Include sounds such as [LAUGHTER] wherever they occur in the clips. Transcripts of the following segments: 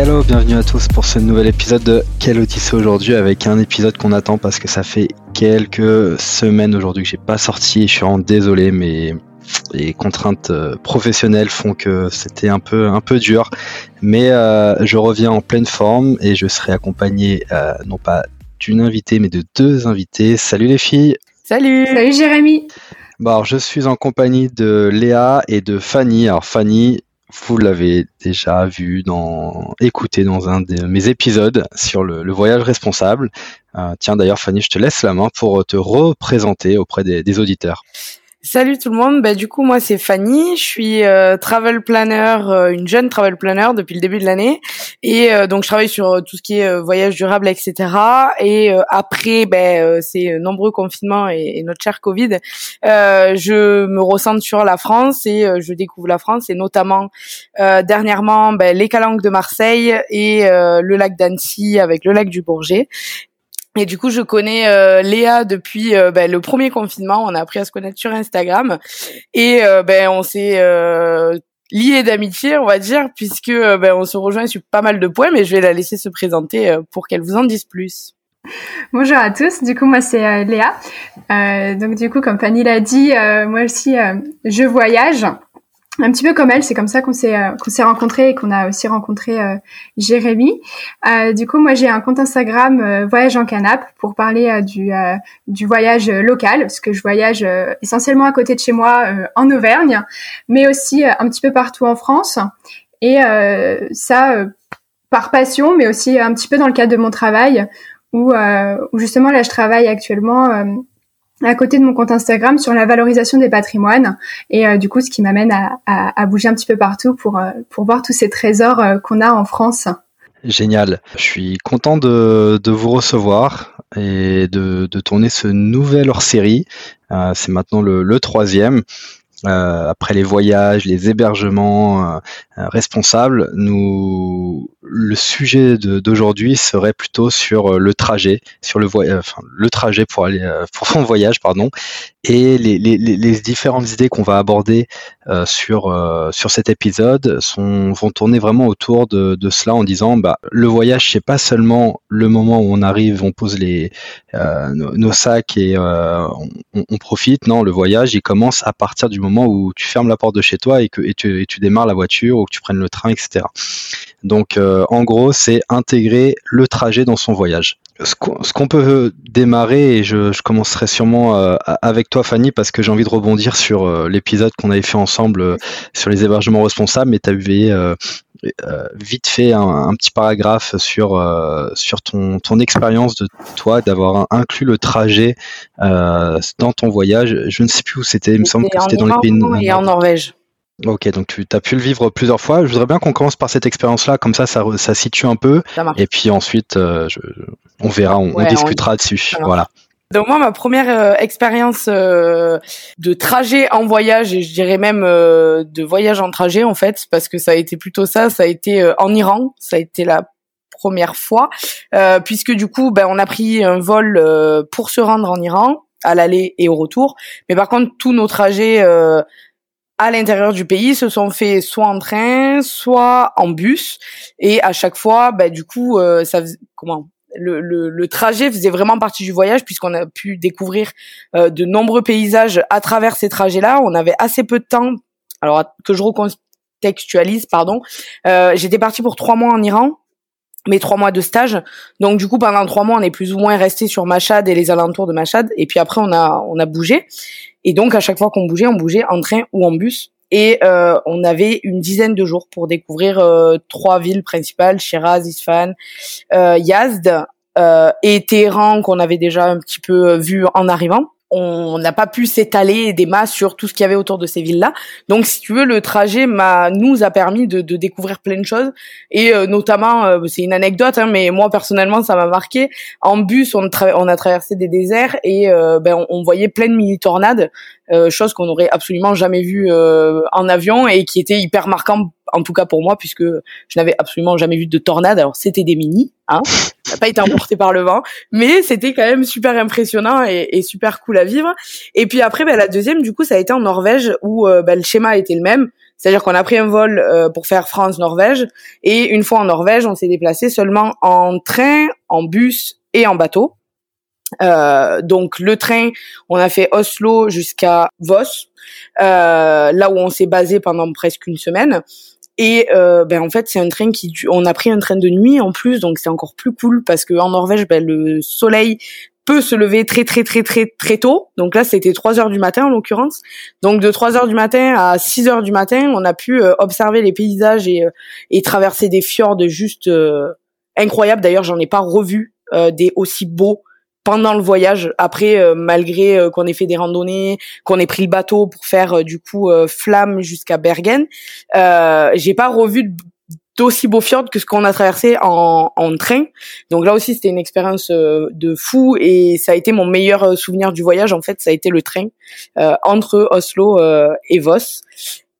Hello, bienvenue à tous pour ce nouvel épisode de Quelle Odyssée aujourd'hui avec un épisode qu'on attend parce que ça fait quelques semaines aujourd'hui que j'ai pas sorti. Je suis vraiment désolé, mais les contraintes euh, professionnelles font que c'était un peu un peu dur. Mais euh, je reviens en pleine forme et je serai accompagné euh, non pas d'une invitée mais de deux invités. Salut les filles. Salut. Salut Jérémy. Bon, alors, je suis en compagnie de Léa et de Fanny. Alors Fanny, vous l'avez déjà vu dans, écouté dans un de mes épisodes sur le, voyage responsable. Euh, tiens, d'ailleurs, Fanny, je te laisse la main pour te représenter auprès des auditeurs. Salut tout le monde, bah, du coup moi c'est Fanny, je suis euh, travel planner, euh, une jeune travel planner depuis le début de l'année et euh, donc je travaille sur tout ce qui est voyage durable etc. Et après ben, ces nombreux confinements et, notre cher Covid, je me ressens sur la France et je découvre la France et notamment dernièrement ben, les Calanques de Marseille et le lac d'Annecy avec le lac du Bourget et du coup, je connais euh, Léa depuis euh, ben, le premier confinement. On a appris à se connaître sur Instagram et euh, ben on s'est liés d'amitié, on va dire, puisque ben on se rejoint sur pas mal de points. Mais je vais la laisser se présenter pour qu'elle vous en dise plus. Bonjour à tous, du coup moi c'est Léa. donc du coup comme Fanny l'a dit, moi aussi je voyage un petit peu comme elle, c'est comme ça qu'on s'est euh, qu'on s'est rencontrés et qu'on a aussi rencontré euh, Jérémy. Euh, du coup, moi j'ai un compte Instagram euh, Voyage en canap pour parler du du voyage local parce que je voyage essentiellement à côté de chez moi en Auvergne, mais aussi un petit peu partout en France et ça par passion, mais aussi un petit peu dans le cadre de mon travail où où justement là je travaille actuellement à côté de mon compte Instagram sur la valorisation des patrimoines et euh, du coup ce qui m'amène à, bouger un petit peu partout pour, euh, voir tous ces trésors euh, qu'on a en France. Génial. Je suis content de, vous recevoir et de, tourner ce nouvel hors-série. C'est maintenant le troisième. Euh, après les voyages, les hébergements euh, euh, responsables, nous, le sujet d'aujourd'hui serait plutôt sur le trajet, sur le voyage, le trajet pour aller pour son voyage, pardon, et les, les, les différentes idées qu'on va aborder sur sur cet épisode sont vont tourner vraiment autour de, de cela en disant bah le voyage c'est pas seulement le moment où on arrive, on pose les nos, nos, sacs et on, on, profite, non, le voyage il commence à partir du moment où tu fermes la porte de chez toi et que et tu, et tu démarres la voiture ou que tu prennes le train, etc. Donc euh, en gros, c'est intégrer le trajet dans son voyage. Ce qu'on peut démarrer, et je, je commencerai sûrement euh, avec toi Fanny, parce que j'ai envie de rebondir sur euh, l'épisode qu'on avait fait ensemble sur les hébergements responsables, mais tu avais vite fait un, petit paragraphe sur, sur ton, ton expérience de toi, d'avoir inclus le trajet dans ton voyage. Je ne sais plus où c'était, il me semble que c'était dans les pays... Et en Norvège. Ok, donc tu as pu le vivre plusieurs fois. Je voudrais bien qu'on commence par cette expérience-là, comme ça, ça, ça situe un peu. Et puis ensuite, euh, je, on verra, on, on discutera dessus. Voilà. Donc moi, ma première euh, expérience euh, de trajet en voyage, et je dirais même de voyage en trajet en fait, parce que ça a été plutôt ça, ça a été en Iran, ça a été la première fois, puisque du coup, ben, on a pris un vol pour se rendre en Iran à l'aller et au retour. Mais par contre, tous nos trajets à l'intérieur du pays se sont faits soit en train, soit en bus. Et à chaque fois, bah, du coup, euh, ça comment le, le, le, trajet faisait vraiment partie du voyage puisqu'on a pu découvrir euh, de nombreux paysages à travers ces trajets-là. On avait assez peu de temps. Alors que je recontextualise, pardon. Euh, J'étais partie pour trois mois en Iran mes trois mois de stage. Donc du coup pendant trois mois on est plus ou moins resté sur Machad et les alentours de Machad et puis après on a on a bougé et donc à chaque fois qu'on bougeait on bougeait en train ou en bus et euh, on avait une dizaine de jours pour découvrir euh, trois villes principales Shiraz, Isfahan, euh, Yazd euh, et Téhéran qu'on avait déjà un petit peu vu en arrivant. On n'a pas pu s'étaler des masses sur tout ce qu'il y avait autour de ces villes-là. Donc, si tu veux, le trajet m'a nous a permis de, de découvrir plein de choses et euh, notamment, euh, c'est une anecdote, hein, mais moi personnellement, ça m'a marqué. En bus, on, on, a traversé des déserts et euh, ben, on, voyait plein de mini tornades, chose qu'on n'aurait absolument jamais vue en avion et qui était hyper marquant en tout cas pour moi, puisque je n'avais absolument jamais vu de tornade. Alors c'était des mini, hein, ça n'a pas été emporté par le vent, mais c'était quand même super impressionnant et, super cool à vivre. Et puis après, ben, la deuxième, du coup, ça a été en Norvège où euh, ben, le schéma était le même. C'est-à-dire qu'on a pris un vol euh, pour faire France-Norvège et une fois en Norvège, on s'est déplacé seulement en train, en bus et en bateau. Euh, donc le train, on a fait Oslo jusqu'à Voss, euh, là où on s'est basé pendant presque une semaine. Et euh, ben en fait c'est un train qui on a pris un train de nuit en plus donc c'est encore plus cool parce que en Norvège ben, le soleil peut se lever très très très très très tôt. Donc là c'était 3 heures du matin en l'occurrence. Donc de 3 heures du matin à 6 heures du matin, on a pu euh, observer les paysages et, euh, et traverser des fjords juste euh, incroyables. D'ailleurs, j'en ai pas revu des aussi beaux pendant le voyage. Après, euh, malgré euh, qu'on ait fait des randonnées, qu'on ait pris le bateau pour faire euh, du coup Flamme jusqu'à Bergen, j'ai pas revu d'aussi beaux fjords que ce qu'on a traversé en, en, train. Donc là aussi, c'était une expérience de fou et ça a été mon meilleur souvenir du voyage. En fait, ça a été le train entre Oslo et Voss.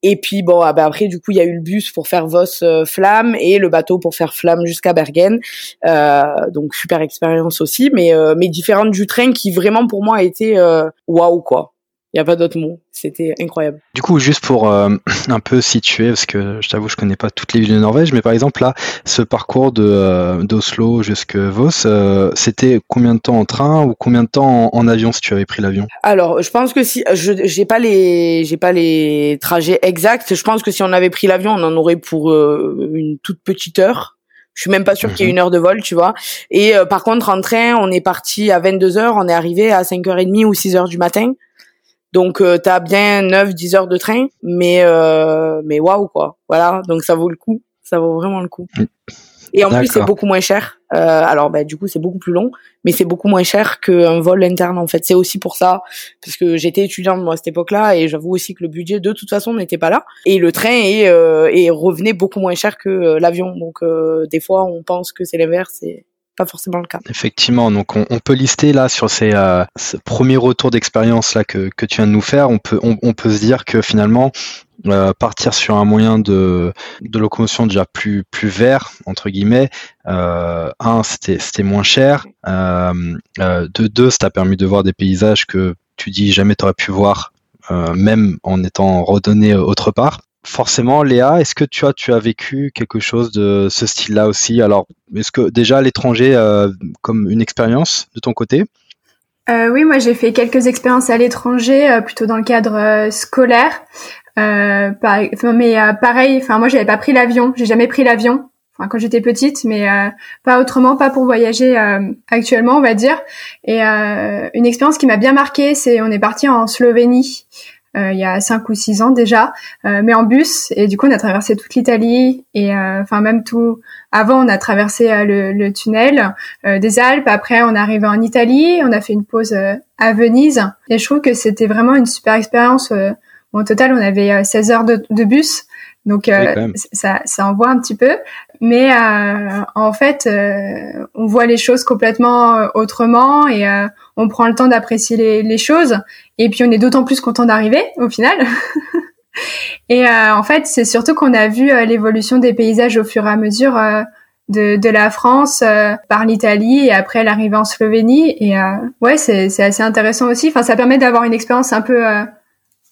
Et puis bon, ah bah après du coup il y a eu le bus pour faire Voss euh, Flamme et le bateau pour faire Flamme jusqu'à Bergen. Euh, donc super expérience aussi, mais euh, mais différente du train qui vraiment pour moi a été waouh quoi. Il n'y a pas d'autre mot. C'était incroyable. Du coup, juste pour euh, [CLEARS THROAT] un peu situer, parce que je t'avoue, je connais pas toutes les villes de Norvège, mais par exemple là, ce parcours de euh, d'Oslo jusqu'à Voss, euh, c'était combien de temps en train ou combien de temps en, avion si tu avais pris l'avion? Alors, je pense que si je j'ai pas les j'ai pas les trajets exacts, je pense que si on avait pris l'avion, on en aurait pour une toute petite heure. Je suis même pas sûr qu'il y ait mhm. une heure de vol, tu vois. Et par contre, en train, on est parti à 22 heures, on est arrivé à 5h30 ou 6h du matin. Donc euh, t'as bien 9 10 heures de train mais euh, mais waouh quoi. Voilà, donc ça vaut le coup, ça vaut vraiment le coup. Mm. Et en plus c'est beaucoup moins cher. Euh, alors bah du coup c'est beaucoup plus long, mais c'est beaucoup moins cher qu'un vol interne en fait. C'est aussi pour ça parce que j'étais étudiante moi à cette époque-là et j'avoue aussi que le budget de toute façon n'était pas là et le train est, euh, est revenait beaucoup moins cher que euh, l'avion. Donc euh, des fois on pense que c'est l'inverse et forcément le cas. Effectivement, donc on, peut lister là sur ces euh, premiers retours d'expérience là que, tu viens de nous faire, on peut on, peut se dire que finalement euh, partir sur un moyen de, de locomotion déjà plus plus vert entre guillemets, euh, un c'était moins cher, de deux ça t'a permis de voir des paysages que tu dis jamais tu aurais pu voir même en étant redonné autre part forcément, Léa, est-ce que tu as, tu as vécu quelque chose de ce style-là aussi? Alors, est-ce que déjà l'étranger, euh, comme une expérience de ton côté? Euh, Oui, moi j'ai fait quelques expériences à l'étranger, euh, plutôt dans le cadre scolaire. mais pareil, enfin moi j'avais pas pris l'avion, j'ai jamais pris l'avion. Quand j'étais petite, mais pas autrement, pas pour voyager actuellement, on va dire. Et une expérience qui m'a bien marquée, c'est on est parti en Slovénie euh, il y a cinq ou six ans déjà, euh, mais en bus. Et du coup, on a traversé toute l'Italie et euh, enfin même tout. Avant, on a traversé le, le, tunnel des Alpes. Après, on est arrivé en Italie. On a fait une pause à Venise. Et je trouve que c'était vraiment une super expérience. au total, on avait 16 heures de, de bus. Donc ça, ça envoie un petit peu, mais euh, en fait, euh, on voit les choses complètement autrement et on prend le temps d'apprécier les, choses et puis on est d'autant plus content d'arriver au final. [LAUGHS] et euh, en fait, c'est surtout qu'on a vu euh, l'évolution des paysages au fur et à mesure euh, de, de, la France par l'Italie et après l'arrivée en Slovénie. Et ouais, c'est assez intéressant aussi. Enfin, ça permet d'avoir une expérience un peu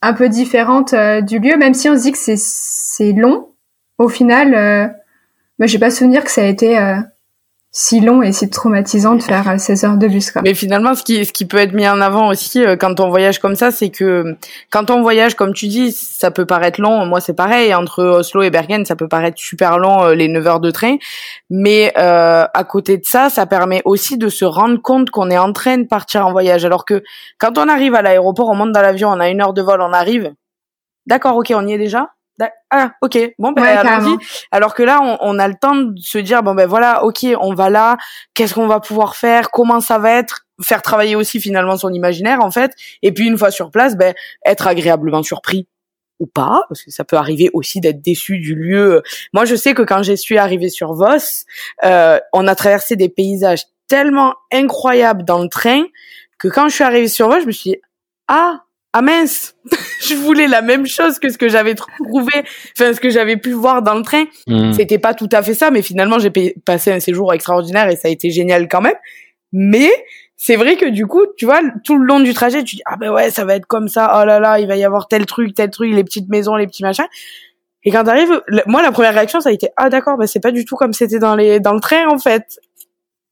un peu différente du lieu, même si on se dit que c'est long. Au final, moi, j'ai pas souvenir que ça a été si long et si traumatisant de faire 16 euh, heures de bus. Quoi. Mais finalement, ce qui, ce qui peut être mis en avant aussi euh, quand on voyage comme ça, c'est que quand on voyage, comme tu dis, ça peut paraître long. Moi, c'est pareil. Entre Oslo et Bergen, ça peut paraître super long, euh, les 9 heures de train. Mais euh, à côté de ça, ça permet aussi de se rendre compte qu'on est en train de partir en voyage. Alors que quand on arrive à l'aéroport, on monte dans l'avion, on a une heure de vol, on arrive. D'accord, ok, on y est déjà Ah, ok. Bon, ben, Alors que là, on, on, a le temps de se dire, bon, ben voilà, ok, on va là. Qu'est-ce qu'on va pouvoir faire? Comment ça va être? Faire travailler aussi finalement son imaginaire, en fait. Et puis une fois sur place, ben être agréablement surpris ou pas, parce que ça peut arriver aussi d'être déçu du lieu. Moi, je sais que quand je suis arrivée sur Voss, euh, on a traversé des paysages tellement incroyables dans le train que quand je suis arrivée sur Voss, je me suis dit, ah, ah mince, [LAUGHS] je voulais la même chose que ce que j'avais trouvé, enfin ce que j'avais pu voir dans le train. Hmm. C'était pas tout à fait ça, mais finalement j'ai passé un séjour extraordinaire et ça a été génial quand même. Mais c'est vrai que du coup, tu vois, tout le long du trajet, tu dis ah ben ouais, ça va être comme ça. Oh là là, il va y avoir tel truc, tel truc, les petites maisons, les petits machins. Et quand t'arrives, moi la première réaction ça a été ah d'accord, ben c'est pas du tout comme c'était dans les dans le train en fait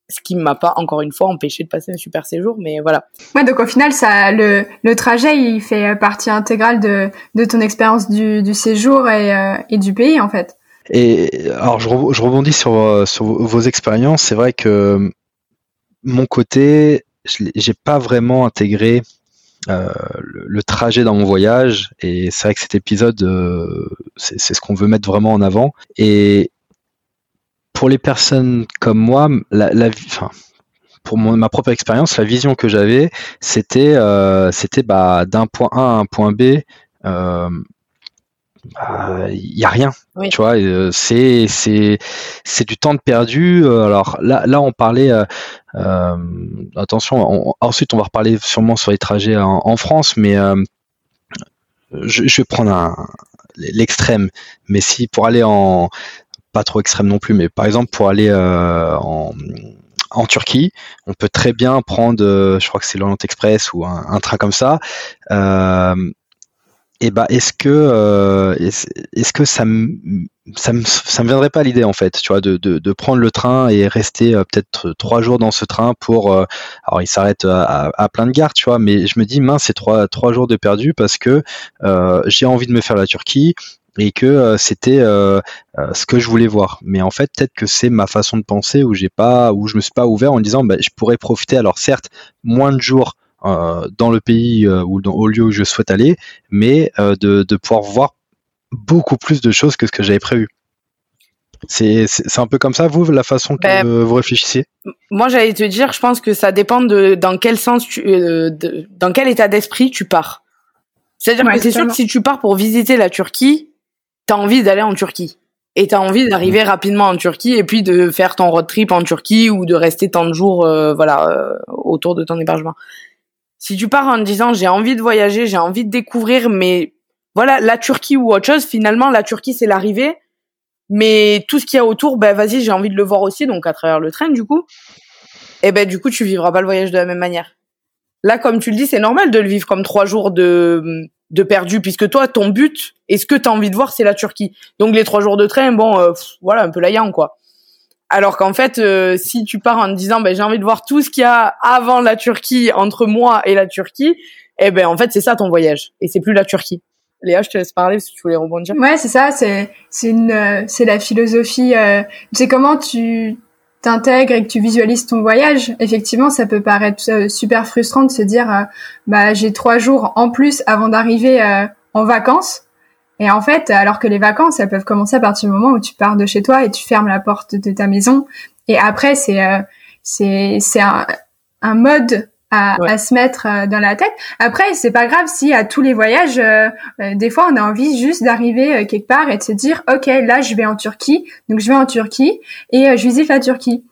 ce qui m'a pas encore une fois empêché de passer un super séjour mais voilà. Ouais donc au final ça le, le trajet il fait partie intégrale de, de ton expérience du, du séjour et, euh, et du pays en fait. Et alors je, je rebondis sur, euh, sur vos expériences. C'est vrai que mon côté j'ai pas vraiment intégré euh, le, le, trajet dans mon voyage. Et c'est vrai que cet épisode euh, c'est ce qu'on veut mettre vraiment en avant. Et pour les personnes comme moi, la, la enfin, pour mon, ma propre expérience, la vision que j'avais, c'était euh, c'était bah, d'un point A à un point B. Euh, bah, il y a rien, tu vois. Euh, c'est c'est c'est du temps de perdu. Alors là là on parlait. Euh, attention, ensuite on va reparler sûrement sur les trajets en, en France, mais je, je, vais prendre l'extrême. Mais si pour aller en pas trop extrême non plus, mais par exemple pour aller euh, en, en Turquie, on peut très bien prendre, euh, je crois que c'est l'Orient Express ou un, train comme ça. Euh, et bah est-ce que est-ce que ça me ça me ça me viendrait pas l'idée en fait, tu vois, de, de, de prendre le train et rester peut-être trois jours dans ce train pour alors il s'arrête à, à, plein de gares, tu vois, mais je me dis mince c'est trois trois jours de perdu parce que j'ai envie de me faire la Turquie, et que euh, c'était euh, euh, ce que je voulais voir. Mais en fait, peut-être que c'est ma façon de penser où j'ai pas, où je me suis pas ouvert en disant, bah, je pourrais profiter. Alors certes, moins de jours dans le pays ou dans, au lieu où je souhaite aller, mais de, de pouvoir voir beaucoup plus de choses que ce que j'avais prévu. C'est un peu comme ça, vous, la façon que ben, vous réfléchissez Moi, j'allais te dire, je pense que ça dépend de dans quel sens, tu, de, dans quel état d'esprit tu pars. C'est-à-dire que c'est sûr que si tu pars pour visiter la Turquie, t'as envie d'aller en Turquie et t'as envie d'arriver mm. rapidement en Turquie et puis de faire ton road trip en Turquie ou de rester tant de jours euh, voilà euh, autour de ton hébergement. Si tu pars en disant j'ai envie de voyager, j'ai envie de découvrir mais voilà, la Turquie ou autre chose, finalement la Turquie c'est l'arrivée mais tout ce qu'il y a autour ben vas-y, j'ai envie de le voir aussi donc à travers le train du coup. Et ben du coup, tu vivras pas le voyage de la même manière. Là comme tu le dis, c'est normal de le vivre comme trois jours de de perdu puisque toi ton but et ce que tu as envie de voir c'est la Turquie. Donc les trois jours de train bon euh, voilà un peu la yang quoi. Alors qu'en fait euh, si tu pars en te disant ben j'ai envie de voir tout ce qu'il y a avant la Turquie entre moi et la Turquie eh ben en fait c'est ça ton voyage et c'est plus la Turquie. Léa, je te laisse parler si tu voulais rebondir. Ouais, c'est ça, c'est c'est une euh, c'est la philosophie euh, c'est comment tu t'intègres et que tu visualises ton voyage, effectivement, ça peut paraître euh, super frustrant de se dire, euh, bah j'ai trois jours en plus avant d'arriver euh, en vacances. Et en fait, alors que les vacances, elles peuvent commencer à partir du moment où tu pars de chez toi et tu fermes la porte de ta maison. Et après, c'est c'est c'est un, un mode à, se mettre euh, dans la tête. Après, c'est pas grave si à tous les voyages, euh, euh, des fois, on a envie juste d'arriver quelque part et de se dire, ok, là, je vais en Turquie, donc je vais en Turquie et je visite la Turquie.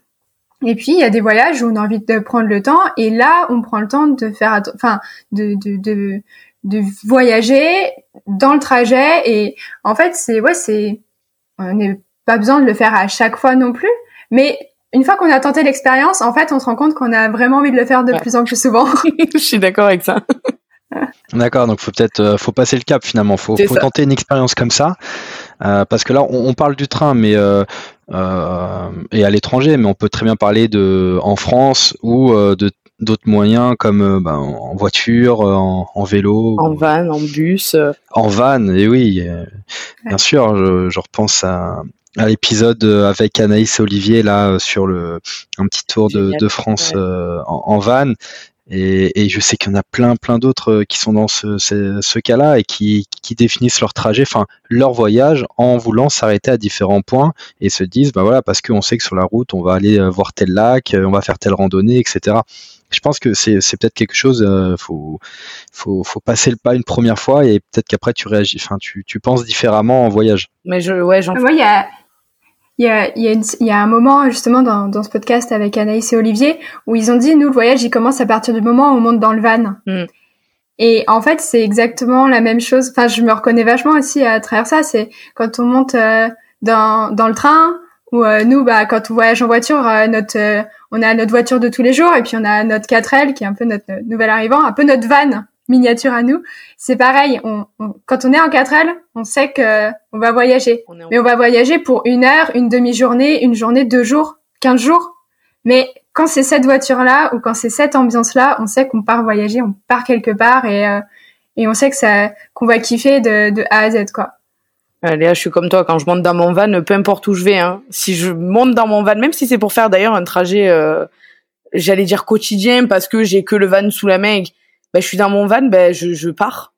Et puis il y a des voyages où on a envie de prendre le temps et là, on prend le temps de faire, enfin, de, de, de de voyager dans le trajet et en fait c'est ouais c'est on n'est pas besoin de le faire à chaque fois non plus mais une fois qu'on a tenté l'expérience, en fait, on se rend compte qu'on a vraiment envie de le faire de plus en plus souvent. [LAUGHS] [LAUGHS] Je suis d'accord avec ça. D'accord, donc faut peut-être euh, faut passer le cap finalement, faut, faut tenter une expérience comme ça, euh, parce que là on, parle du train, mais euh, et à l'étranger, mais on peut très bien parler de en France ou de d'autres moyens comme ben, en voiture, en, vélo, en van, en bus, en van, et oui, bien sûr, je, je repense à à l'épisode euh, avec Anaïs et Olivier là euh, sur le un petit tour de, de France euh, en, en, van Et, et je sais qu'il y en a plein, plein d'autres qui sont dans ce, ce, ce cas-là et qui, qui définissent leur trajet, enfin leur voyage, en voulant s'arrêter à différents points et se disent, bah voilà, parce qu'on sait que sur la route, on va aller voir tel lac, on va faire telle randonnée, etc je pense que c'est, peut-être quelque chose, euh, faut, faut, faut passer le pas une première fois et peut-être qu'après tu réagis, enfin tu, tu penses différemment en voyage. Mais je, ouais, j'en. il y a, il y a, il y, a il y a un moment justement dans, dans ce podcast avec Anaïs et Olivier où ils ont dit nous le voyage il commence à partir du moment où on monte dans le van. Hmm. Et en fait c'est exactement la même chose. Enfin je me reconnais vachement aussi à travers ça. C'est quand on monte euh, dans dans le train ou euh, nous bah quand on voyage en voiture notre on a notre voiture de tous les jours et puis on a notre 4L qui est un peu notre nouvel arrivant, un peu notre van miniature à nous. C'est pareil, on, quand on est en 4L, on sait que on va voyager. Mais on va voyager pour une heure, une demi-journée, une journée, deux jours, quinze jours. Mais quand c'est cette voiture-là ou quand c'est cette ambiance-là, on sait qu'on part voyager, on part quelque part et, euh, et on sait que ça qu'on va kiffer de, de A à Z quoi. Léa, je suis comme toi. Quand je monte dans mon van, peu importe où je vais, hein, si je monte dans mon van, même si c'est pour faire d'ailleurs un trajet, euh, j'allais dire quotidien, parce que j'ai que le van sous la main, ben, je suis dans mon van, ben je, je pars.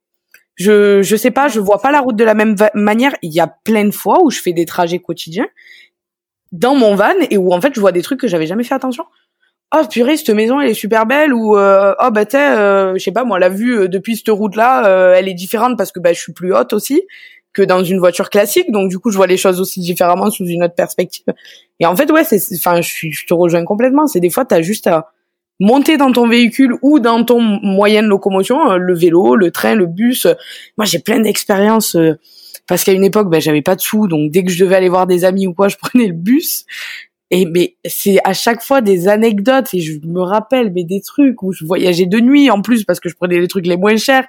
Je je sais pas, je vois pas la route de la même manière. Il y a plein de fois où je fais des trajets quotidiens dans mon van et où en fait je vois des trucs que j'avais jamais fait attention. Oh purée, cette maison elle est super belle ou euh, oh bah t'es, euh, je sais pas moi la vue euh, depuis cette route là, elle est différente parce que bah je suis plus haute aussi que dans une voiture classique. Donc du coup, je vois les choses aussi différemment sous une autre perspective. Et en fait, ouais, enfin, je, je te rejoins complètement. C'est des fois, t'as juste à monter dans ton véhicule ou dans ton moyen de locomotion, euh, le vélo, le train, le bus. Moi, j'ai plein d'expériences euh, parce qu'à une époque, ben, j'avais pas de sous, donc dès que je devais aller voir des amis ou quoi, je [LAUGHS] prenais le bus. Et mais c'est à chaque fois des anecdotes et je me rappelle mais des trucs où je voyageais de nuit en plus parce que je prenais les trucs les moins chers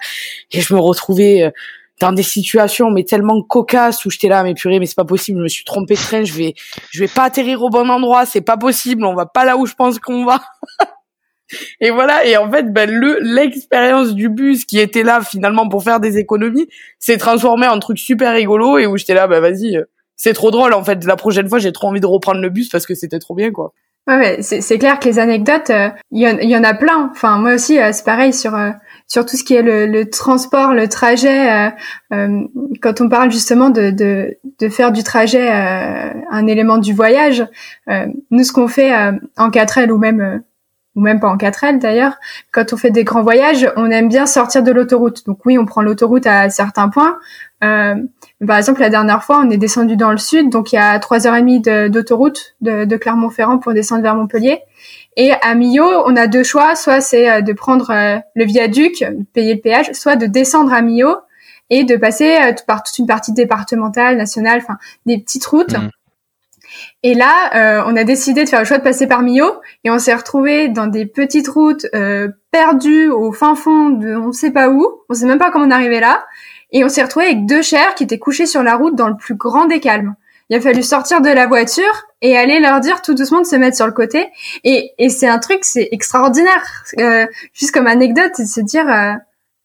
et je me retrouvais euh, dans des situations mais tellement cocasses où j'étais là mais purée mais c'est pas possible je me suis trompé de train je vais je vais pas atterrir au bon endroit c'est pas possible on va pas là où je pense qu'on va [LAUGHS] et voilà et en fait ben le l'expérience du bus qui était là finalement pour faire des économies s'est transformé en truc super rigolo et où j'étais là ben vas-y c'est trop drôle en fait la prochaine fois j'ai trop envie de reprendre le bus parce que c'était trop bien quoi ouais, ouais c'est clair que les anecdotes il euh, y, y, en a plein enfin moi aussi euh, c'est pareil sur euh, sur tout ce qui est le, le transport, le trajet. Euh, euh, quand on parle justement de, de, de faire du trajet euh, un élément du voyage, nous ce qu'on fait en 4L ou même ou même pas en 4L d'ailleurs, quand on fait des grands voyages, on aime bien sortir de l'autoroute. Donc oui, on prend l'autoroute à certains points. Euh, par exemple, la dernière fois, on est descendu dans le sud, donc il y a trois heures et demie d'autoroute de, de Clermont-Ferrand pour descendre vers Montpellier. Et à Millau, on a deux choix, soit c'est euh, de prendre euh, le viaduc, payer le péage, soit de descendre à Millau et de passer euh, par toute une partie départementale, nationale, enfin des petites routes. Mmh. Et là, on a décidé de faire le choix de passer par Millau et on s'est retrouvé dans des petites routes perdues au fin fond de on sait pas où, on sait même pas comment on est arrivé là, et on s'est retrouvé avec deux chers qui étaient couchés sur la route dans le plus grand des calmes il a fallu sortir de la voiture et aller leur dire tout doucement de se mettre sur le côté. Et, et c'est un truc, c'est extraordinaire. Euh, juste comme anecdote, c'est de se dire, euh,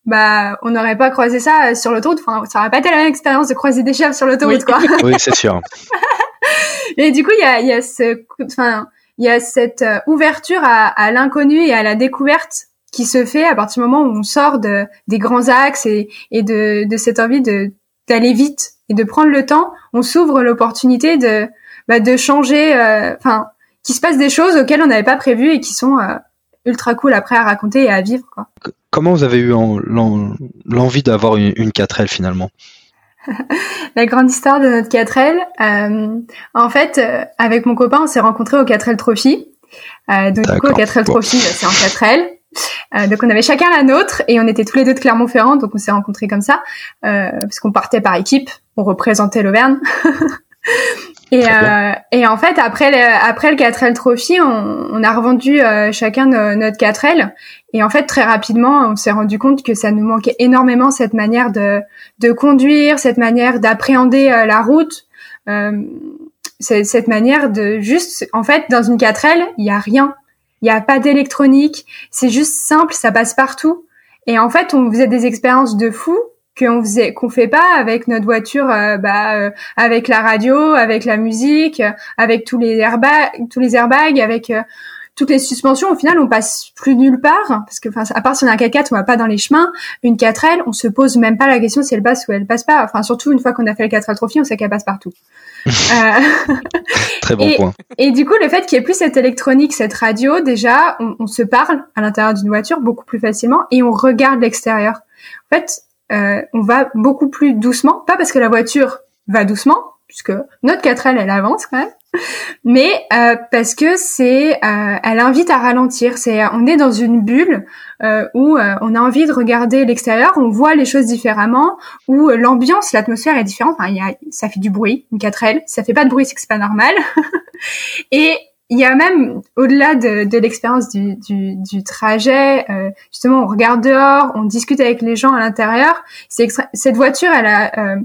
bah, on n'aurait pas croisé ça euh, sur l'autoroute. Enfin, ça aurait pas été la même expérience de croiser des chefs sur l'autoroute, quoi. oui, c'est sûr. [LAUGHS] et du coup, il y a, cette euh, ouverture à, l'inconnu et à la découverte qui se fait à partir du moment où on sort de, des grands axes et, de, cette envie d'aller vite et de prendre le temps, on s'ouvre l'opportunité de bah, de changer, euh, enfin, qu'il se passe des choses auxquelles on n'avait pas prévu et qui sont euh, ultra cool après à raconter et à vivre. Comment vous avez eu l'envie d'avoir une, une 4L finalement? [LAUGHS] La grande histoire de notre 4L. Euh, en fait, avec mon copain, on s'est rencontrés au 4L Trophy. donc du coup, au 4L Trophy, bah, c'est en 4L. Euh, donc on avait chacun la nôtre et on était tous les deux de Clermont-Ferrand, donc on s'est rencontrés comme ça, euh, parce qu'on partait par équipe, on représentait l'Auvergne. [LAUGHS] [LAUGHS] et, euh, et en fait après le, après le 4L Trophy, on, on a revendu euh, chacun notre 4L et en fait très rapidement on s'est rendu compte que ça nous manquait énormément cette manière de de conduire, cette manière d'appréhender euh, la route. cette manière de juste en fait dans une 4L il y a rien il n'y a pas d'électronique, c'est juste simple, ça passe partout. Et en fait, on faisait des expériences de fou qu'on faisait qu'on fait pas avec notre voiture euh, bah euh, avec la radio avec la musique avec tous les airbags tous les airbags avec euh, toutes les suspensions, au final, on passe plus nulle part, parce que, enfin, à part si on a un 4x4, on va pas dans les chemins. Une 4L, on se pose même pas la question si elle passe ou elle passe pas. Enfin, surtout une fois qu'on a fait le 4L Trophy, on sait qu'elle passe partout. [LAUGHS] euh... Très bon et, point. Et du coup, le fait qu'il y ait plus cette électronique, cette radio, déjà, on, on se parle à l'intérieur d'une voiture beaucoup plus facilement et on regarde l'extérieur. En fait, euh, on va beaucoup plus doucement, pas parce que la voiture va doucement, puisque notre 4L elle avance quand même, mais euh, parce que c'est, euh, elle invite à ralentir. C'est, on est dans une bulle euh, où euh, on a envie de regarder l'extérieur, on voit les choses différemment, où l'ambiance, l'atmosphère est différente. Enfin, y a, ça fait du bruit, une 4L, ça fait pas de bruit, c'est que c'est pas normal. [LAUGHS] Et il y a même au-delà de, de l'expérience du, du, du, trajet, euh, justement, on regarde dehors, on discute avec les gens à l'intérieur. Cette voiture, elle a, euh,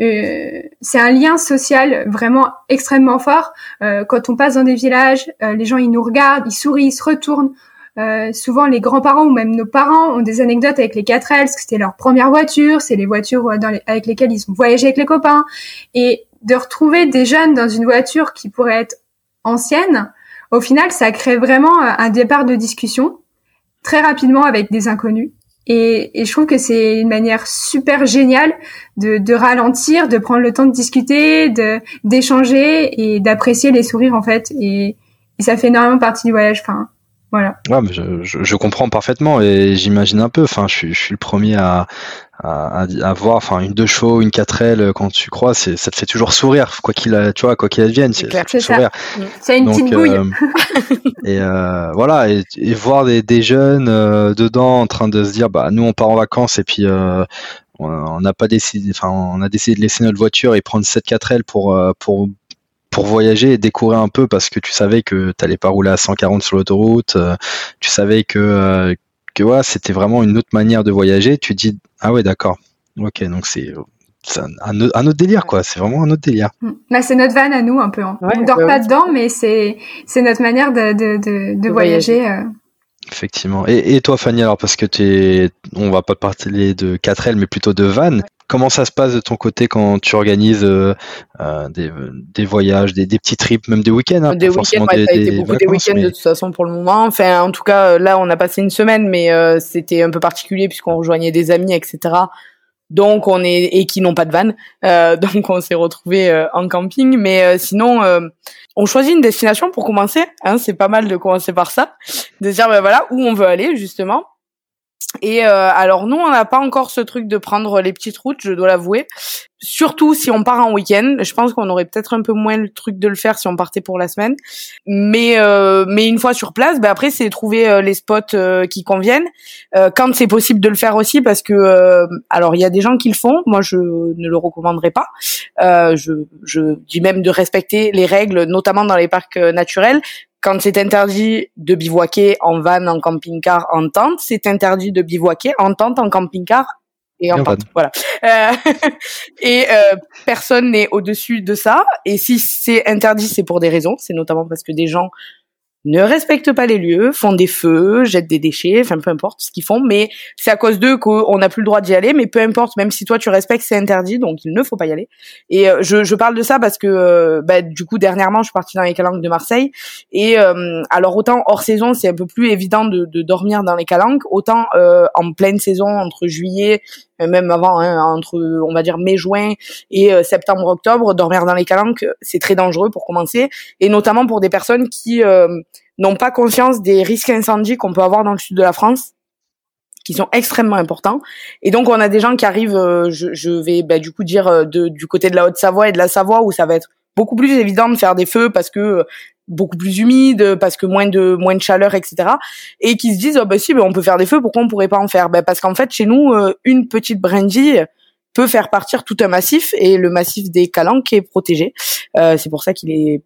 euh, c'est un lien social vraiment extrêmement fort. Euh, quand on passe dans des villages, euh, les gens ils nous regardent, ils sourient, ils se retournent. souvent, les grands-parents ou même nos parents ont des anecdotes avec les 4L, parce que c'était leur première voiture, c'est les voitures dans les, avec lesquelles ils ont voyagé avec les copains. Et de retrouver des jeunes dans une voiture qui pourrait être ancienne, au final, ça crée vraiment un départ de discussion très rapidement avec des inconnus. Et, je trouve que c'est une manière super géniale de, de, ralentir, de prendre le temps de discuter, de d'échanger et d'apprécier les sourires en fait. Et, et, ça fait énormément partie du voyage. Enfin, voilà. Ouais, mais je, je, je comprends parfaitement et j'imagine un peu. Enfin, je suis, je suis le premier à, à, à, voir. Enfin, une deux chevaux, une 4L quand tu crois, c'est, ça te fait toujours sourire, quoi qu'il, tu vois, quoi qu'il advienne, c'est, c'est sourire. C'est une petite bouille. Euh, [LAUGHS] et euh, voilà, et, et, voir des, des jeunes euh, dedans en train de se dire, bah nous on part en vacances et puis euh, on n'a pas décidé, enfin on a décidé de laisser notre voiture et prendre cette 4L pour pour pour voyager et découvrir un peu parce que tu savais que tu n'allais pas rouler à 140 sur l'autoroute, euh, tu savais que, euh, que ouais, c'était vraiment une autre manière de voyager, tu dis ah ouais d'accord, ok donc c'est un, un, autre délire quoi, c'est vraiment un autre délire. Bah, c'est notre van à nous un peu, hein. ouais, on dort bah pas ouais. dedans mais c'est c'est notre manière de, de, de, de voyager. voyager. Effectivement. Et, et, toi, Fanny, alors parce que tu on va pas parler de 4L, mais plutôt de van. Comment ça se passe de ton côté quand tu organises euh, euh, des, des, voyages, des, des, petits trips, même des week-ends hein, Des week-ends, ouais, ça a été beaucoup vacances, des week-ends mais... de toute façon pour le moment. Enfin, en tout cas, là, on a passé une semaine, mais euh, c'était un peu particulier puisqu'on rejoignait des amis, etc. Donc on est et qui n'ont pas de van, [LAUGHS] donc on s'est retrouvé euh, en camping. Mais sinon, on choisit une destination pour commencer. Hein, c'est pas mal de commencer par ça, de dire ben voilà où on veut aller justement. Et euh, alors nous, on n'a pas encore ce truc de prendre les petites routes, je dois l'avouer. Surtout si on part en week-end, je pense qu'on aurait peut-être un peu moins le truc de le faire si on partait pour la semaine. Mais euh, mais une fois sur place, ben après c'est trouver euh, les spots euh, qui conviennent. Quand c'est possible de le faire aussi, parce que alors il y a des gens qui le font, moi je ne le recommanderais pas. je je dis même de respecter les règles, notamment dans les parcs naturels quand c'est interdit de bivouaquer en van, en camping-car, en tente, c'est interdit de bivouaquer en tente, en camping-car et en tente. Voilà. Euh, [LAUGHS] et euh, personne n'est au-dessus de ça. Et si c'est interdit, c'est pour des raisons. C'est notamment parce que des gens ne respectent pas les lieux, font des feux, jettent des déchets, enfin peu importe ce qu'ils font, mais c'est à cause d'eux qu'on n'a plus le droit d'y aller, mais peu importe, même si toi tu respectes, c'est interdit, donc il ne faut pas y aller. Et euh, je, je, parle de ça parce que euh, bah, du coup dernièrement je suis partie dans les calanques de Marseille, et euh, alors autant hors saison c'est un peu plus évident de, de dormir dans les calanques, autant euh, en pleine saison entre juillet même avant, hein, entre on va dire mai-juin et euh, septembre-octobre, dormir dans les calanques, c'est très dangereux pour commencer, et notamment pour des personnes qui euh, n'ont pas conscience des risques incendies qu'on peut avoir dans le sud de la France qui sont extrêmement importants. Et donc on a des gens qui arrivent, euh, je, je, vais bah, du coup dire de, du côté de la Haute-Savoie et de la Savoie où ça va être beaucoup plus évident de faire des feux parce que beaucoup plus humide parce que moins de moins de chaleur etc et qui se disent oh bah si bah, on peut faire des feux pourquoi on pourrait pas en faire? Bah, parce qu'en fait chez nous euh, une petite brindille peut faire partir tout un massif et le massif des calanques est protégé. Euh, c'est pour ça qu'il est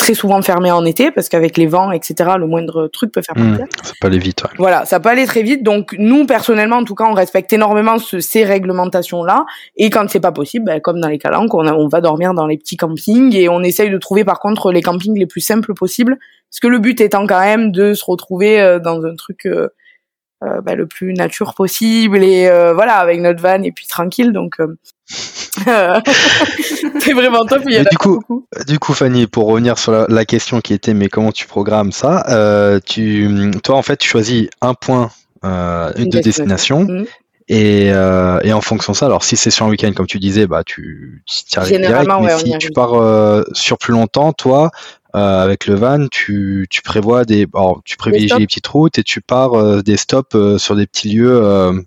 très souvent fermé en été parce qu'avec les vents, etc., le moindre truc peut faire partir. Mmh, ça peut aller vite. Ouais. Voilà, ça peut aller très vite. Donc nous, personnellement, en tout cas, on respecte énormément ce, ces réglementations-là. Et quand c'est pas possible, ben, comme dans les calanques, on, a, on va dormir dans les petits campings et on essaye de trouver par contre les campings les plus simples possibles. Parce que le but étant quand même de se retrouver euh, dans un truc euh, euh, bah, le plus nature possible et euh, voilà avec notre van et puis tranquille donc euh, [LAUGHS] c'est vraiment top. Il y du coup, du coup, Fanny, pour revenir sur la, question qui était, mais comment tu programmes ça euh, Tu, toi, en fait, tu choisis un point euh, de destination. Mmh. Et, euh, et, en fonction de ça, alors si c'est sur un week-end, comme tu disais, bah tu, arrives direct. Mais si tu pars sur plus longtemps, toi, euh, avec le van, tu, tu prévois des, alors, tu privilégies les petites routes et tu pars euh, des stops euh, sur des petits lieux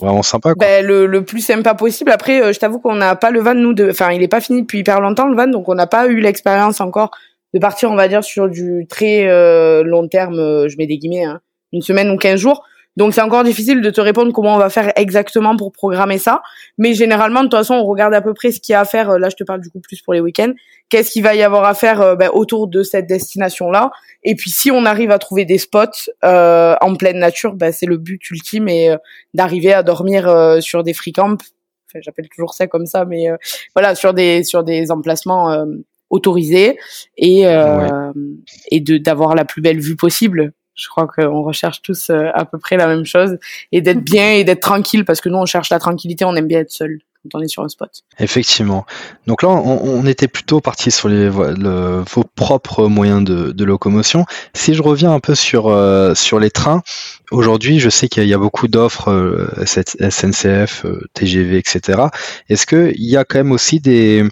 vraiment sympas. Quoi. Ben, le, le plus sympa possible. Après, je t'avoue qu'on n'a pas le van nous, de, enfin il est pas fini depuis hyper longtemps le van, donc on n'a pas eu l'expérience encore de partir, on va dire, sur du très long terme. je mets des guillemets, hein, une semaine ou quinze jours donc c'est encore difficile de te répondre comment on va faire exactement pour programmer ça. Mais généralement, de toute façon, on regarde à peu près ce qu'il y a à faire. Euh, là, je te parle du coup plus pour les week-ends. Qu'est-ce qu'il va y avoir à faire euh, ben, autour de cette destination-là Et puis si on arrive à trouver des spots euh, en pleine nature, ben, c'est le but ultime et d'arriver à dormir sur des free camps. Enfin, j'appelle toujours ça comme ça, mais voilà, sur des sur des emplacements autorisés et et de d'avoir la plus belle vue possible je crois qu'on recherche tous euh, à peu près la même chose et d'être bien et d'être tranquille parce que nous on cherche la tranquillité, on aime bien être seul quand on est sur un spot. Effectivement. Donc là, on, était plutôt parti sur les, vos propres moyens de, locomotion. Si je reviens un peu sur euh, sur les trains, aujourd'hui, je sais qu'il y, a beaucoup d'offres euh, SNCF, TGV, etc. Est-ce qu'il y a quand même aussi des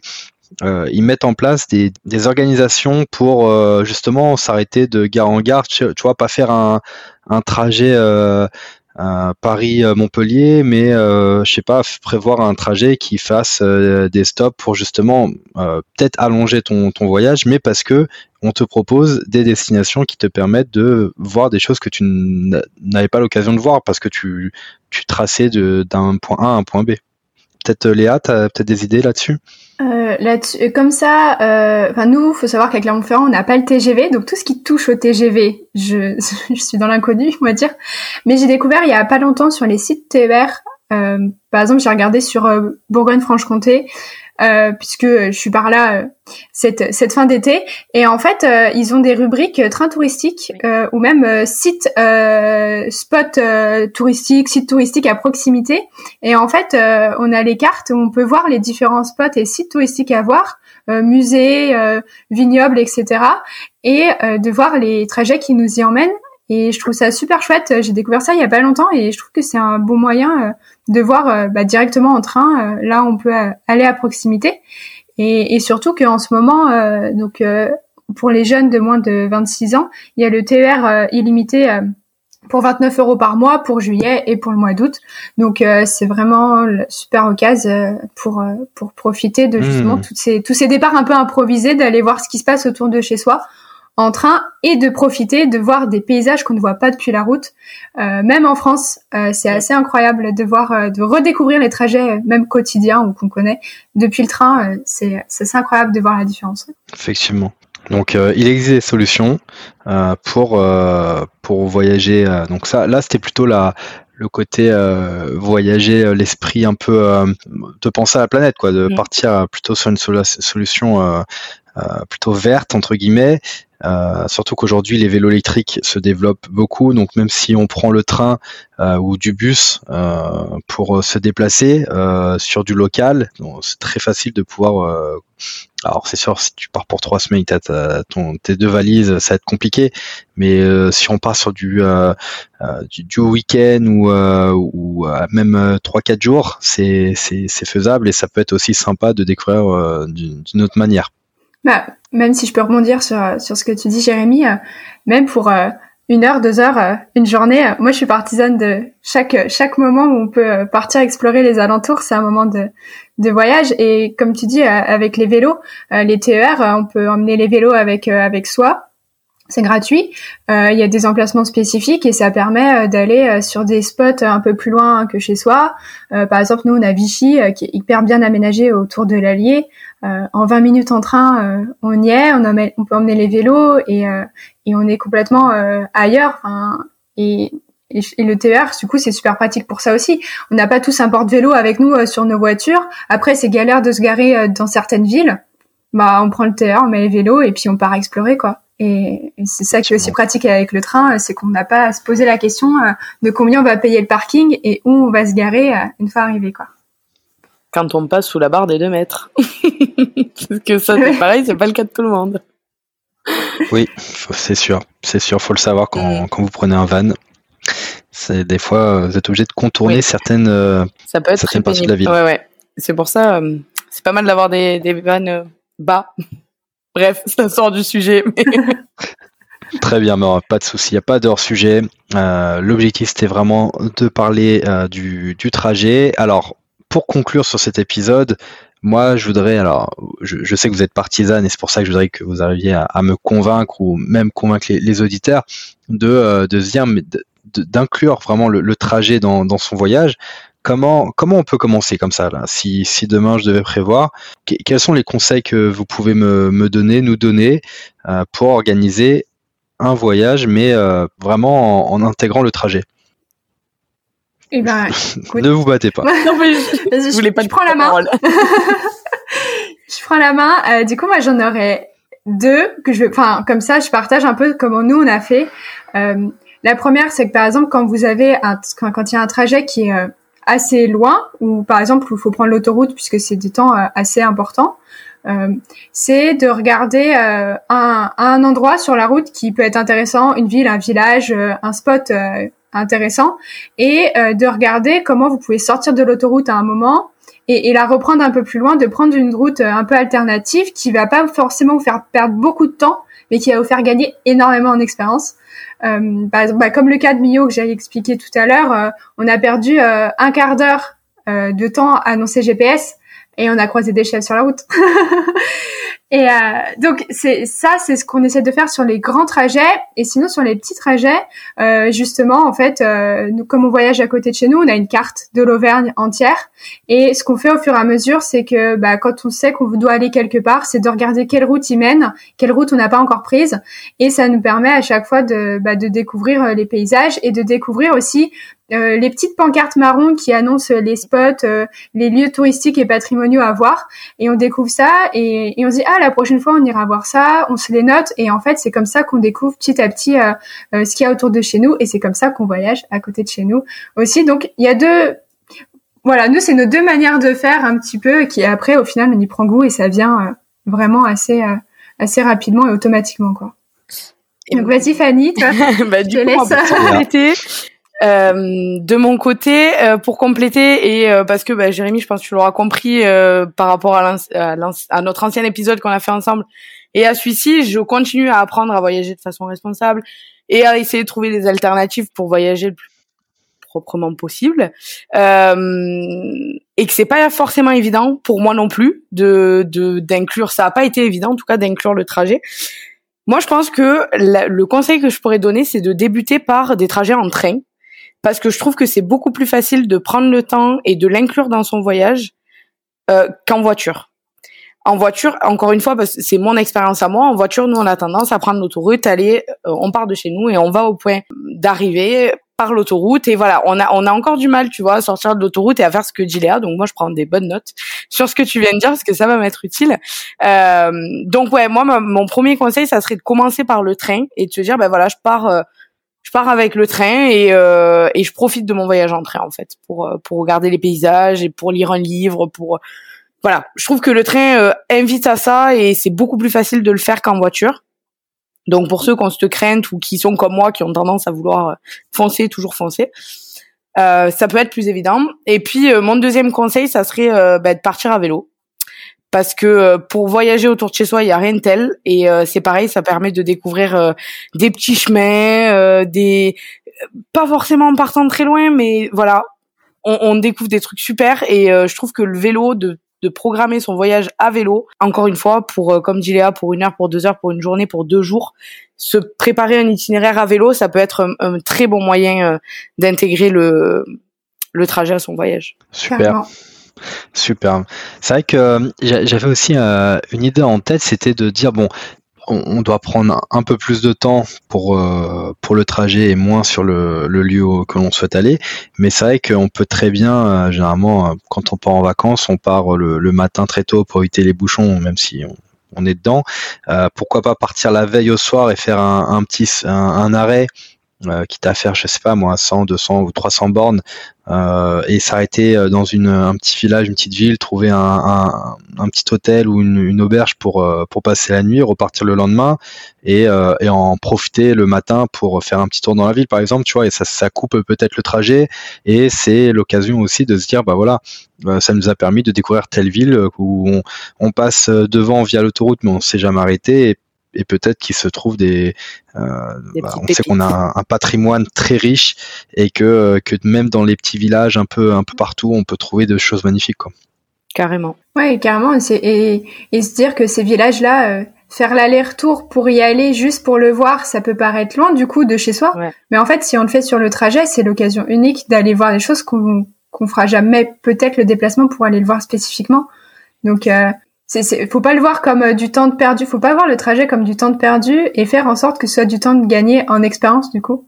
euh, ils mettent en place des, organisations pour euh, justement s'arrêter de gare en gare, tu, vois, pas faire un, trajet euh, Paris-Montpellier, mais je sais pas, prévoir un trajet qui fasse des stops pour justement peut-être allonger ton, ton voyage, mais parce que on te propose des destinations qui te permettent de voir des choses que tu n'avais pas l'occasion de voir parce que tu, tu traçais d'un point A à un point B. Peut-être Léa, tu as peut-être des idées là-dessus? Euh, là-dessus, comme ça, euh, nous, faut savoir qu'avec Clermont-Ferrand, on n'a pas le TGV, donc tout ce qui touche au TGV, je, [LAUGHS] je suis dans l'inconnu, on va dire. Mais j'ai découvert il y a pas longtemps sur les sites TER, euh, par exemple, j'ai regardé sur euh, Bourgogne-Franche-Comté, euh, puisque je suis par là euh, cette, cette fin d'été. Et en fait, euh, ils ont des rubriques trains touristiques ou même sites spots touristiques, sites touristiques à proximité. Et en fait, on a les cartes où on peut voir les différents spots et sites touristiques à voir, musées, vignobles, etc. Et de voir les trajets qui nous y emmènent. Et je trouve ça super chouette. J'ai découvert ça il y a pas longtemps et je trouve que c'est un bon moyen de voir euh, bah, directement en train. Euh, là, on peut euh, aller à proximité. Et, et surtout qu'en ce moment, donc pour les jeunes de moins de 26 ans, il y a le TER illimité pour 29 euros par mois pour juillet et pour le mois d'août. Donc c'est vraiment le super occasion pour pour profiter de justement mmh. toutes ces tous ces départs un peu improvisés, d'aller voir ce qui se passe autour de chez soi en train et de profiter de voir des paysages qu'on ne voit pas depuis la route. Euh, même en France, euh, c'est assez incroyable de voir, euh, de redécouvrir les trajets, même quotidiens ou qu'on connaît depuis le train. c'est assez incroyable de voir la différence. Effectivement. Donc il existe des solutions pour pour voyager. donc ça, là c'était plutôt la le côté voyager l'esprit un peu de penser à la planète quoi de mm. partir plutôt sur une solution plutôt verte entre guillemets euh, surtout qu'aujourd'hui les vélos électriques se développent beaucoup, donc même si on prend le train euh, ou du bus euh, pour se déplacer sur du local, c'est très facile de pouvoir. alors c'est sûr, si tu pars pour trois semaines, t'as, tes deux valises, ça va être compliqué. Mais si on part sur du du, week-end ou, ou même trois quatre jours, c'est, c'est faisable et ça peut être aussi sympa de découvrir d'une autre manière. Bah, même si je peux rebondir sur, sur ce que tu dis, Jérémy, euh, même pour euh, une heure, deux heures, euh, une journée, moi je suis partisane de chaque chaque moment où on peut partir explorer les alentours, c'est un moment de, de voyage. Et comme tu dis, avec les vélos, les TER, on peut emmener les vélos avec avec soi c'est gratuit. Euh, il y a des emplacements spécifiques et ça permet euh, d'aller euh, sur des spots un peu plus loin que chez soi. par exemple, nous, on a Vichy qui est hyper bien aménagé autour de l'Allier. En 20 minutes en train, on y est. On, on, peut emmener les vélos et, et on est complètement ailleurs. Et, et, et, le TER, du coup, c'est super pratique pour ça aussi. On n'a pas tous un porte-vélo avec nous sur nos voitures. Après, c'est galère de se garer dans certaines villes. Bah, on prend le TER, on met les vélos et puis on part explorer, quoi. Et, c'est ça qui est aussi pratique avec le train, c'est qu'on n'a pas à se poser la question euh, de combien on va payer le parking et où on va se garer euh, une fois arrivé, quoi. Quand on passe sous la barre des deux mètres. [LAUGHS] Parce que ça, c'est pareil, c'est pas le cas de tout le monde. Oui, c'est sûr, c'est sûr, faut le savoir quand, mm. quand vous prenez un van. C'est des fois, vous êtes obligé de contourner certaines, euh, ça peut être certaines parties de la ville. Ouais, ouais. C'est pour ça, euh, c'est pas mal d'avoir des, des vannes euh, bas. [LAUGHS] Bref, [LAUGHS] ça sort du sujet. Mais... Très bien, mais pas de souci, il n'y a pas de hors-sujet. L'objectif, c'était vraiment de parler du, du, trajet. Alors, pour conclure sur cet épisode, moi, je voudrais, alors, je, sais que vous êtes partisane et c'est pour ça que je voudrais que vous arriviez à, me convaincre ou même convaincre les, auditeurs de, euh, de se dire, d'inclure vraiment le, trajet dans, son voyage. Comment, comment on peut commencer comme ça, là si, si demain je devais prévoir, quels sont les conseils que vous pouvez me, me donner, nous donner euh, pour organiser un voyage, mais euh, vraiment en intégrant le trajet? Eh ben, [LAUGHS] ne vous battez pas. [LAUGHS] non, mais je, voulais pas je prends la main. [LAUGHS] je prends la main. du coup, moi, j'en aurais deux que je, enfin, comme ça, je partage un peu comment nous on a fait. Euh, la première, c'est que par exemple, quand vous avez un, quand, il y a un trajet qui est euh, assez loin, ou par exemple, où il faut prendre l'autoroute puisque c'est du temps euh, assez important, euh, c'est de regarder un, un endroit sur la route qui peut être intéressant, une ville, un village, un spot intéressant et euh, de regarder comment vous pouvez sortir de l'autoroute à un moment et, la reprendre un peu plus loin, de prendre une route euh, un peu alternative qui va pas forcément vous faire perdre beaucoup de temps, mais qui va vous faire gagner énormément en expérience. Euh, bah, comme le cas de Mio que j'ai expliqué tout à l'heure, euh, on a perdu un quart d'heure de temps à annoncer GPS et on a croisé des chefs sur la route. [LAUGHS] et euh, donc c'est ça, c'est ce qu'on essaie de faire sur les grands trajets. Et sinon sur les petits trajets, euh, justement en fait, euh, nous, comme on voyage à côté de chez nous, on a une carte de l'Auvergne entière. Et ce qu'on fait au fur et à mesure, c'est que bah, quand on sait qu'on doit aller quelque part, c'est de regarder quelle route y mène, quelle route on n'a pas encore prise. Et ça nous permet à chaque fois de, bah, de découvrir euh, les paysages et de découvrir aussi euh, les petites pancartes marron qui annoncent les spots, euh, les lieux touristiques et patrimoniaux à voir. Et on découvre ça et, et, on se dit ah la prochaine fois on ira voir ça, on se les note et en fait c'est comme ça qu'on découvre petit à petit euh, ce qu'il y a autour de chez nous et c'est comme ça qu'on voyage à côté de chez nous aussi. Donc il y a deux voilà nous c'est nos deux manières de faire un petit peu qui après au final on y prend goût et ça vient vraiment assez assez rapidement et automatiquement quoi. Donc vas-y Fanny, toi, [LAUGHS] bah, du coup, laisse. [LAUGHS] Euh, de mon côté, euh, pour compléter et euh, parce que bah, Jérémy, je pense que tu l'auras compris par rapport à, à, notre ancien épisode qu'on a fait ensemble et à celui-ci, je continue à apprendre à voyager de façon responsable et à essayer de trouver des alternatives pour voyager le plus proprement possible. Et que c'est pas forcément évident pour moi non plus de d'inclure ça a pas été évident en tout cas d'inclure le trajet. Moi je pense que le conseil que je pourrais donner c'est de débuter par des trajets en train parce que je trouve que c'est beaucoup plus facile de prendre le temps et de l'inclure dans son voyage euh, qu'en voiture. En voiture, encore une fois, parce c'est mon expérience à moi, en voiture, nous, on a tendance à prendre l'autoroute, aller, euh, on part de chez nous et on va au point d'arrivée par l'autoroute et voilà, on a on a encore du mal, tu vois, à sortir de l'autoroute et à faire ce que dit Léa. Donc moi, je prends des bonnes notes sur ce que tu viens de dire parce que ça va m'être utile. Euh, donc ouais, moi, mon premier conseil, ça serait de commencer par le train et de se dire, ben voilà, je pars. Euh, je pars avec le train et, euh, et je profite de mon voyage en train en fait pour euh, pour regarder les paysages et pour lire un livre pour voilà. Je trouve que le train euh, invite à ça et c'est beaucoup plus facile de le faire qu'en voiture. Donc pour ceux qui ont cette crainte ou qui sont comme moi qui ont tendance à vouloir foncer toujours foncer ça peut être plus évident. Et puis mon deuxième conseil ça serait bah, de partir à vélo parce que euh, pour voyager autour de chez soi, il y a rien de tel et euh, c'est pareil, ça permet de découvrir euh, des petits chemins, des pas forcément en partant de très loin, mais voilà, on, on découvre des trucs super et je trouve que le vélo de de programmer son voyage à vélo, encore une fois, pour, comme dit Léa, pour une heure, pour deux heures, pour une journée, pour deux jours, se préparer un itinéraire à vélo, ça peut être un, très bon moyen d'intégrer le, le trajet à son voyage. Super. Super. C'est vrai que euh, j'avais aussi euh, une idée en tête, c'était de dire bon, on, doit prendre un peu plus de temps pour euh, pour le trajet et moins sur le, lieu que l'on souhaite aller. Mais c'est vrai qu'on peut très bien, généralement, quand on part en vacances, on part le, matin très tôt pour éviter les bouchons, même si on, est dedans. pourquoi pas partir la veille au soir et faire un, petit un arrêt euh, quitte à faire, je sais pas moi, 100, 200 ou 300 bornes. Euh, et s'arrêter euh, dans une, un petit village, une petite ville, trouver un, petit hôtel ou une, auberge pour, passer la nuit, repartir le lendemain et, en profiter le matin pour faire un petit tour dans la ville, par exemple, tu vois, et ça, ça coupe peut-être le trajet et c'est l'occasion aussi de se dire, bah voilà, ça nous a permis de découvrir telle ville où on, passe devant via l'autoroute, mais on s'est jamais arrêté et peut-être qu'il se trouve des, euh, bah, on sait qu'on a un, un, patrimoine très riche et que que même dans les petits villages un peu un peu partout on peut trouver de choses magnifiques quoi. Carrément. Ouais, carrément. Et, et se dire que ces villages-là, euh, faire l'aller-retour pour y aller juste pour le voir, ça peut paraître loin du coup de chez soi. Ouais. Mais en fait, si on le fait sur le trajet, c'est l'occasion unique d'aller voir des choses qu'on qu'on fera jamais peut-être le déplacement pour aller le voir spécifiquement. Donc euh, faut pas le voir comme euh, du temps de perdu, faut pas voir le trajet comme du temps de perdu et faire en sorte que ce soit du temps de gagner en expérience du coup.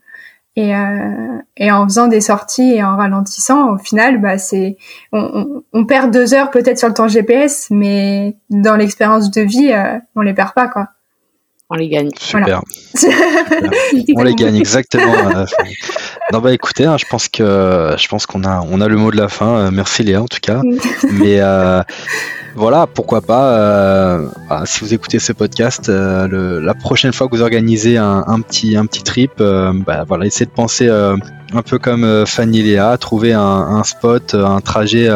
Et, euh, en faisant des sorties et en ralentissant, au final, bah c'est, on perd deux heures peut-être sur le temps GPS, mais dans l'expérience de vie, euh, on les perd pas quoi. On les gagne. Super. [LAUGHS] on les gagne exactement. [LAUGHS] non bah écoutez, hein, je pense que je pense qu'on a on a le mot de la fin. Euh, merci Léa en tout cas. [LAUGHS] Mais euh, voilà, pourquoi pas, euh, voilà, si vous écoutez ce podcast, euh, le, la prochaine fois que vous organisez un, un petit, un petit trip, euh, bah, voilà, essayez de penser euh, un peu comme Fanny Léa, trouver un, un, spot, un trajet,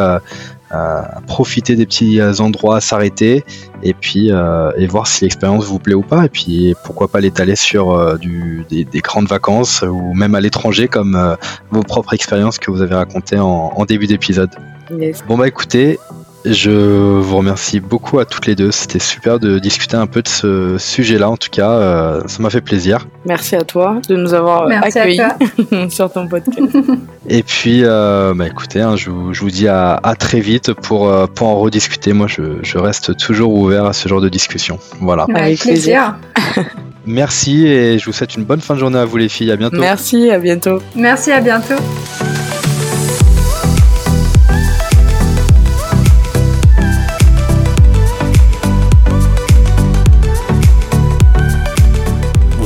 profiter des petits endroits, s'arrêter et puis et voir si l'expérience vous plaît ou pas. Et puis pourquoi pas l'étaler sur du, des, des, grandes vacances ou même à l'étranger comme vos propres expériences que vous avez racontées en, en début d'épisode. Yes. Bon bah écoutez, je vous remercie beaucoup à toutes les deux. C'était super de discuter un peu de ce sujet-là. En tout cas, euh, ça m'a fait plaisir. Merci à toi de nous avoir Merci accueillis [LAUGHS] sur ton podcast. [LAUGHS] Et puis, euh, bah écoutez, hein, je, vous, je, vous, dis à, à, très vite pour, euh, pour en rediscuter. Moi, je, je, reste toujours ouvert à ce genre de discussion. Voilà. Avec plaisir. [LAUGHS] Merci et je vous souhaite une bonne fin de journée à vous les filles. À bientôt. Merci, à bientôt. Merci, à bientôt.